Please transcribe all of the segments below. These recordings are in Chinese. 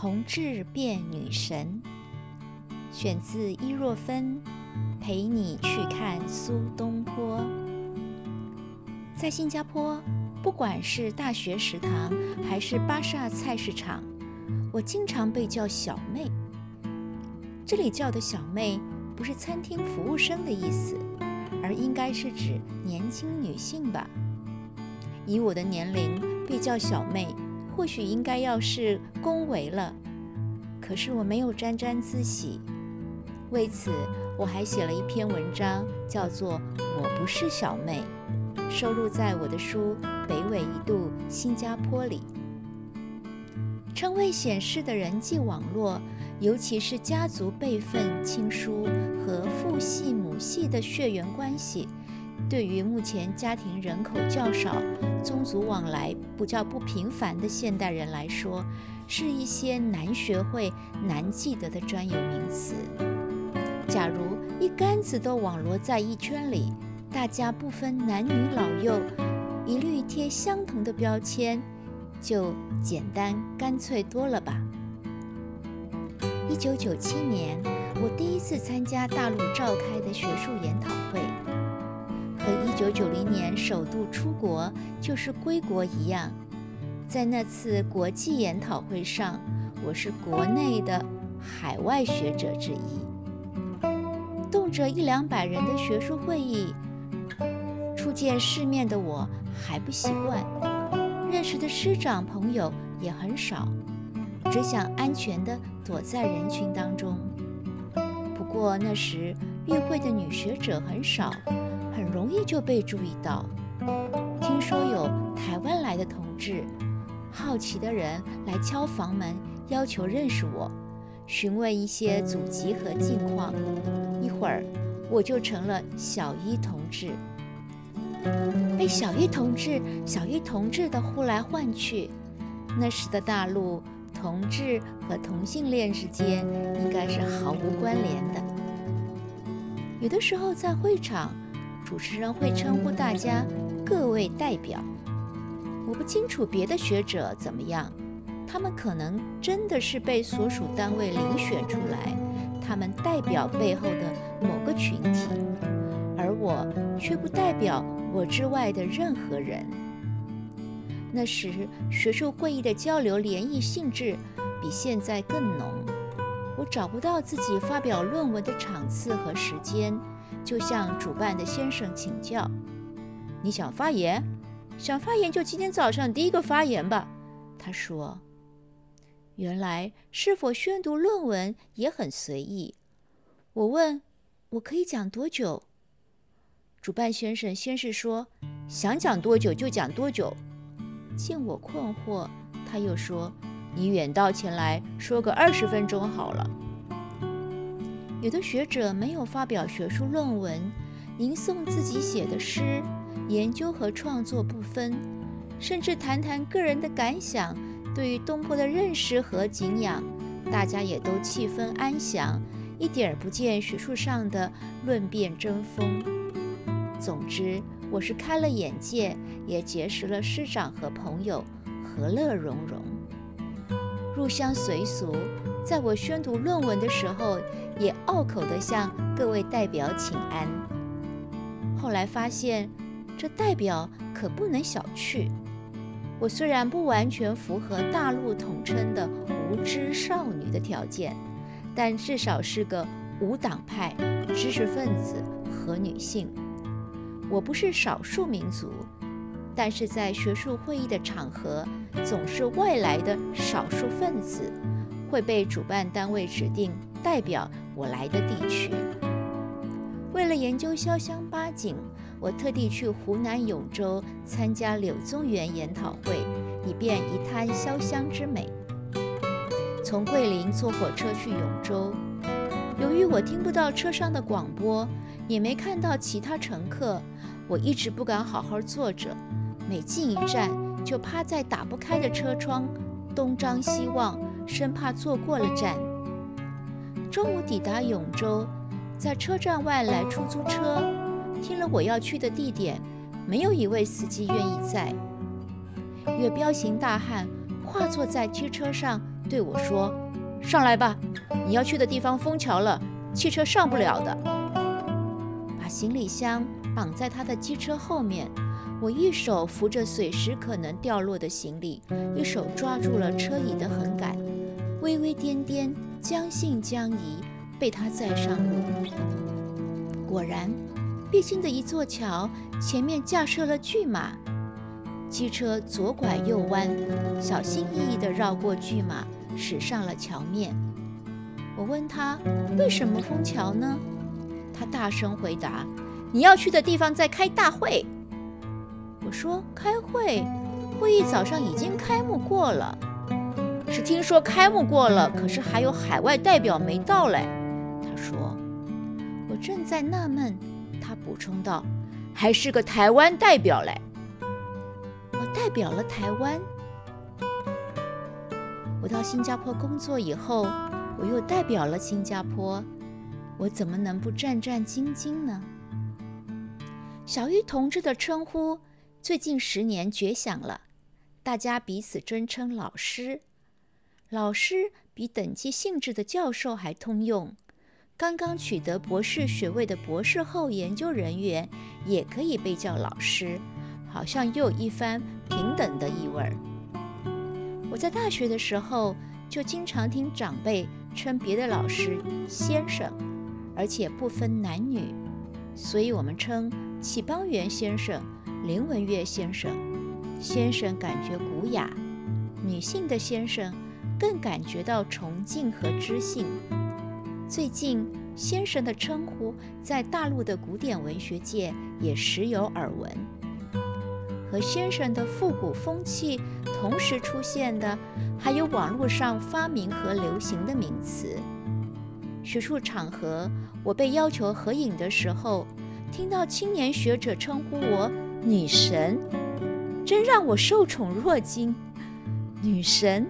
同志变女神，选自伊若芬。陪你去看苏东坡。在新加坡，不管是大学食堂还是巴萨菜市场，我经常被叫小妹。这里叫的小妹，不是餐厅服务生的意思，而应该是指年轻女性吧。以我的年龄被叫小妹，或许应该要是恭维了。可是我没有沾沾自喜，为此我还写了一篇文章，叫做《我不是小妹》，收录在我的书《北纬一度新加坡》里。称谓显示的人际网络，尤其是家族辈分、亲疏和父系、母系的血缘关系。对于目前家庭人口较少、宗族往来不较不频繁的现代人来说，是一些难学会、难记得的专有名词。假如一竿子都网罗在一圈里，大家不分男女老幼，一律贴相同的标签，就简单干脆多了吧。一九九七年，我第一次参加大陆召开的学术研讨会。和一九九零年首度出国就是归国一样，在那次国际研讨会上，我是国内的海外学者之一。动辄一两百人的学术会议，初见世面的我还不习惯，认识的师长朋友也很少，只想安全地躲在人群当中。不过那时与会的女学者很少。很容易就被注意到。听说有台湾来的同志，好奇的人来敲房门，要求认识我，询问一些祖籍和近况。一会儿，我就成了小一同志，被小一同志、小一同志的呼来唤去。那时的大陆，同志和同性恋之间应该是毫无关联的。有的时候在会场。主持人会称呼大家各位代表，我不清楚别的学者怎么样，他们可能真的是被所属单位遴选出来，他们代表背后的某个群体，而我却不代表我之外的任何人。那时学术会议的交流联谊性质比现在更浓，我找不到自己发表论文的场次和时间。就向主办的先生请教：“你想发言？想发言就今天早上第一个发言吧。”他说：“原来是否宣读论文也很随意。”我问：“我可以讲多久？”主办先生先是说：“想讲多久就讲多久。”见我困惑，他又说：“你远道前来，说个二十分钟好了。”有的学者没有发表学术论文，吟诵自己写的诗，研究和创作不分，甚至谈谈个人的感想，对于东坡的认识和敬仰，大家也都气氛安详，一点儿不见学术上的论辩争锋。总之，我是开了眼界，也结识了师长和朋友，和乐融融，入乡随俗。在我宣读论文的时候，也拗口地向各位代表请安。后来发现，这代表可不能小觑。我虽然不完全符合大陆统称的无知少女的条件，但至少是个无党派知识分子和女性。我不是少数民族，但是在学术会议的场合，总是外来的少数分子。会被主办单位指定代表我来的地区。为了研究潇湘八景，我特地去湖南永州参加柳宗元研讨会，以便一探潇湘之美。从桂林坐火车去永州，由于我听不到车上的广播，也没看到其他乘客，我一直不敢好好坐着，每进一站就趴在打不开的车窗，东张西望。生怕坐过了站。中午抵达永州，在车站外来出租车，听了我要去的地点，没有一位司机愿意载。岳彪形大汉跨坐在机车上，对我说：“上来吧，你要去的地方封桥了，汽车上不了的。”把行李箱绑在他的机车后面，我一手扶着随时可能掉落的行李，一手抓住了车椅的横杆，微微颠颠，将信将疑，被他载上路。果然，必经的一座桥前面架设了巨马。机车左拐右弯，小心翼翼地绕过巨马，驶上了桥面。我问他为什么封桥呢？他大声回答：“你要去的地方在开大会。”我说：“开会？会议早上已经开幕过了。”是听说开幕过了，可是还有海外代表没到嘞。他说：“我正在纳闷。”他补充道：“还是个台湾代表嘞。”我代表了台湾。我到新加坡工作以后，我又代表了新加坡，我怎么能不战战兢兢呢？小玉同志的称呼最近十年绝响了，大家彼此尊称老师。老师比等级性质的教授还通用，刚刚取得博士学位的博士后研究人员也可以被叫老师。好像又有一番平等的意味儿。我在大学的时候就经常听长辈称别的老师先生，而且不分男女，所以我们称启邦元先生、林文月先生。先生感觉古雅，女性的先生更感觉到崇敬和知性。最近，先生的称呼在大陆的古典文学界也时有耳闻。和先生的复古风气同时出现的，还有网络上发明和流行的名词。学术场合，我被要求合影的时候，听到青年学者称呼我“女神”，真让我受宠若惊。女神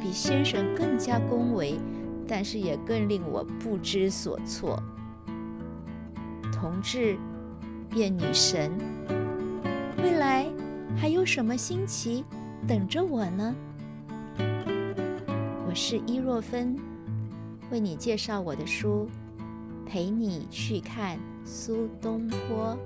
比先生更加恭维，但是也更令我不知所措。同志变女神，未来。还有什么新奇等着我呢？我是伊若芬，为你介绍我的书，陪你去看苏东坡。